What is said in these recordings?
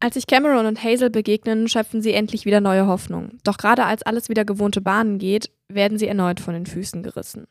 Als sich Cameron und Hazel begegnen, schöpfen sie endlich wieder neue Hoffnung. Doch gerade als alles wieder gewohnte Bahnen geht, werden sie erneut von den Füßen gerissen.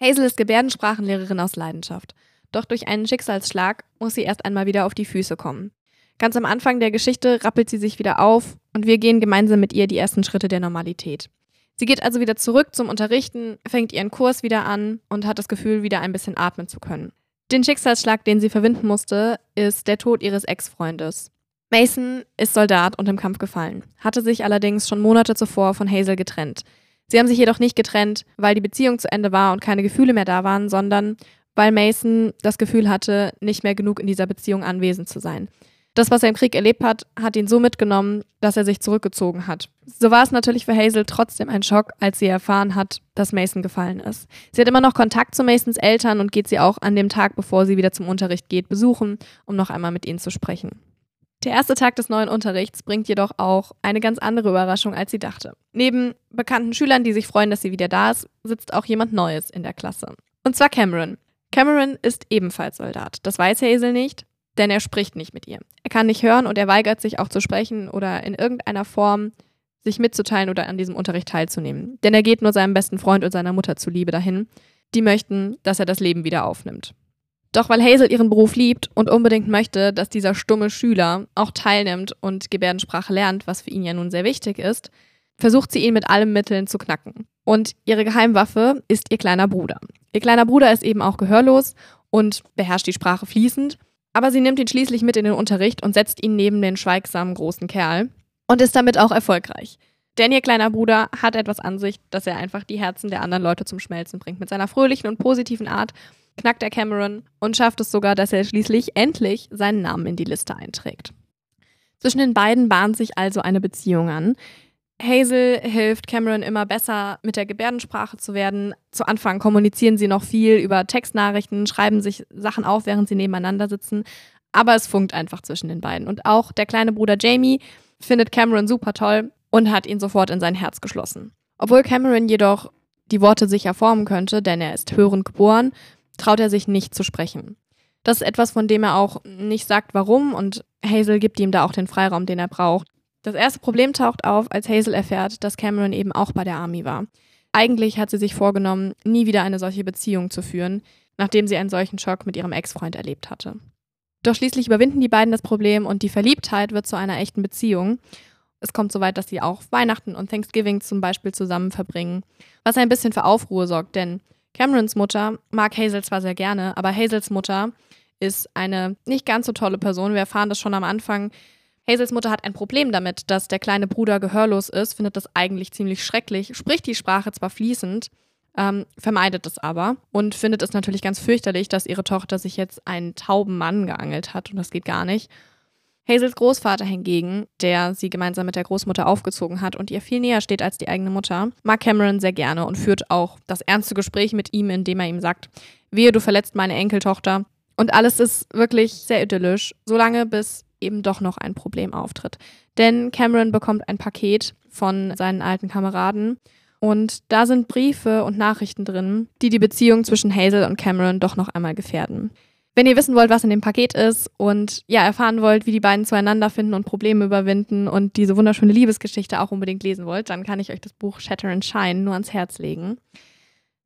Hazel ist Gebärdensprachenlehrerin aus Leidenschaft. Doch durch einen Schicksalsschlag muss sie erst einmal wieder auf die Füße kommen. Ganz am Anfang der Geschichte rappelt sie sich wieder auf und wir gehen gemeinsam mit ihr die ersten Schritte der Normalität. Sie geht also wieder zurück zum Unterrichten, fängt ihren Kurs wieder an und hat das Gefühl, wieder ein bisschen atmen zu können. Den Schicksalsschlag, den sie verwinden musste, ist der Tod ihres Ex-Freundes. Mason ist Soldat und im Kampf gefallen, hatte sich allerdings schon Monate zuvor von Hazel getrennt. Sie haben sich jedoch nicht getrennt, weil die Beziehung zu Ende war und keine Gefühle mehr da waren, sondern weil Mason das Gefühl hatte, nicht mehr genug in dieser Beziehung anwesend zu sein. Das, was er im Krieg erlebt hat, hat ihn so mitgenommen, dass er sich zurückgezogen hat. So war es natürlich für Hazel trotzdem ein Schock, als sie erfahren hat, dass Mason gefallen ist. Sie hat immer noch Kontakt zu Masons Eltern und geht sie auch an dem Tag, bevor sie wieder zum Unterricht geht, besuchen, um noch einmal mit ihnen zu sprechen. Der erste Tag des neuen Unterrichts bringt jedoch auch eine ganz andere Überraschung, als sie dachte. Neben bekannten Schülern, die sich freuen, dass sie wieder da ist, sitzt auch jemand Neues in der Klasse. Und zwar Cameron. Cameron ist ebenfalls Soldat. Das weiß Hazel nicht, denn er spricht nicht mit ihr. Er kann nicht hören und er weigert sich auch zu sprechen oder in irgendeiner Form sich mitzuteilen oder an diesem Unterricht teilzunehmen. Denn er geht nur seinem besten Freund und seiner Mutter zuliebe dahin. Die möchten, dass er das Leben wieder aufnimmt. Doch weil Hazel ihren Beruf liebt und unbedingt möchte, dass dieser stumme Schüler auch teilnimmt und Gebärdensprache lernt, was für ihn ja nun sehr wichtig ist, versucht sie ihn mit allen Mitteln zu knacken. Und ihre Geheimwaffe ist ihr kleiner Bruder. Ihr kleiner Bruder ist eben auch gehörlos und beherrscht die Sprache fließend aber sie nimmt ihn schließlich mit in den Unterricht und setzt ihn neben den schweigsamen großen Kerl und ist damit auch erfolgreich. Denn ihr kleiner Bruder hat etwas an sich, dass er einfach die Herzen der anderen Leute zum Schmelzen bringt. Mit seiner fröhlichen und positiven Art knackt er Cameron und schafft es sogar, dass er schließlich endlich seinen Namen in die Liste einträgt. Zwischen den beiden bahnt sich also eine Beziehung an, Hazel hilft Cameron immer besser mit der Gebärdensprache zu werden. Zu Anfang kommunizieren sie noch viel über Textnachrichten, schreiben sich Sachen auf, während sie nebeneinander sitzen. Aber es funkt einfach zwischen den beiden. Und auch der kleine Bruder Jamie findet Cameron super toll und hat ihn sofort in sein Herz geschlossen. Obwohl Cameron jedoch die Worte sicher formen könnte, denn er ist hörend geboren, traut er sich nicht zu sprechen. Das ist etwas, von dem er auch nicht sagt, warum, und Hazel gibt ihm da auch den Freiraum, den er braucht. Das erste Problem taucht auf, als Hazel erfährt, dass Cameron eben auch bei der Army war. Eigentlich hat sie sich vorgenommen, nie wieder eine solche Beziehung zu führen, nachdem sie einen solchen Schock mit ihrem Ex-Freund erlebt hatte. Doch schließlich überwinden die beiden das Problem und die Verliebtheit wird zu einer echten Beziehung. Es kommt so weit, dass sie auch Weihnachten und Thanksgiving zum Beispiel zusammen verbringen, was ein bisschen für Aufruhr sorgt, denn Camerons Mutter mag Hazel zwar sehr gerne, aber Hazels Mutter ist eine nicht ganz so tolle Person. Wir erfahren das schon am Anfang. Hazels Mutter hat ein Problem damit, dass der kleine Bruder gehörlos ist, findet das eigentlich ziemlich schrecklich, spricht die Sprache zwar fließend, ähm, vermeidet es aber und findet es natürlich ganz fürchterlich, dass ihre Tochter sich jetzt einen tauben Mann geangelt hat und das geht gar nicht. Hazels Großvater hingegen, der sie gemeinsam mit der Großmutter aufgezogen hat und ihr viel näher steht als die eigene Mutter, mag Cameron sehr gerne und führt auch das ernste Gespräch mit ihm, indem er ihm sagt, wehe, du verletzt meine Enkeltochter. Und alles ist wirklich sehr idyllisch, solange bis eben doch noch ein Problem auftritt. Denn Cameron bekommt ein Paket von seinen alten Kameraden und da sind Briefe und Nachrichten drin, die die Beziehung zwischen Hazel und Cameron doch noch einmal gefährden. Wenn ihr wissen wollt, was in dem Paket ist und ja, erfahren wollt, wie die beiden zueinander finden und Probleme überwinden und diese wunderschöne Liebesgeschichte auch unbedingt lesen wollt, dann kann ich euch das Buch Shatter and Shine nur ans Herz legen.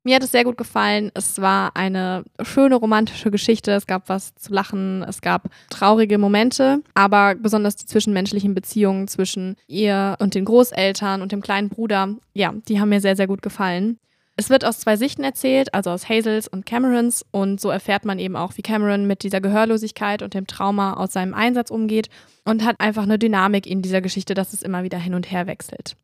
Mir hat es sehr gut gefallen. Es war eine schöne romantische Geschichte. Es gab was zu lachen. Es gab traurige Momente, aber besonders die zwischenmenschlichen Beziehungen zwischen ihr und den Großeltern und dem kleinen Bruder, ja, die haben mir sehr, sehr gut gefallen. Es wird aus zwei Sichten erzählt, also aus Hazels und Camerons, und so erfährt man eben auch, wie Cameron mit dieser Gehörlosigkeit und dem Trauma aus seinem Einsatz umgeht und hat einfach eine Dynamik in dieser Geschichte, dass es immer wieder hin und her wechselt.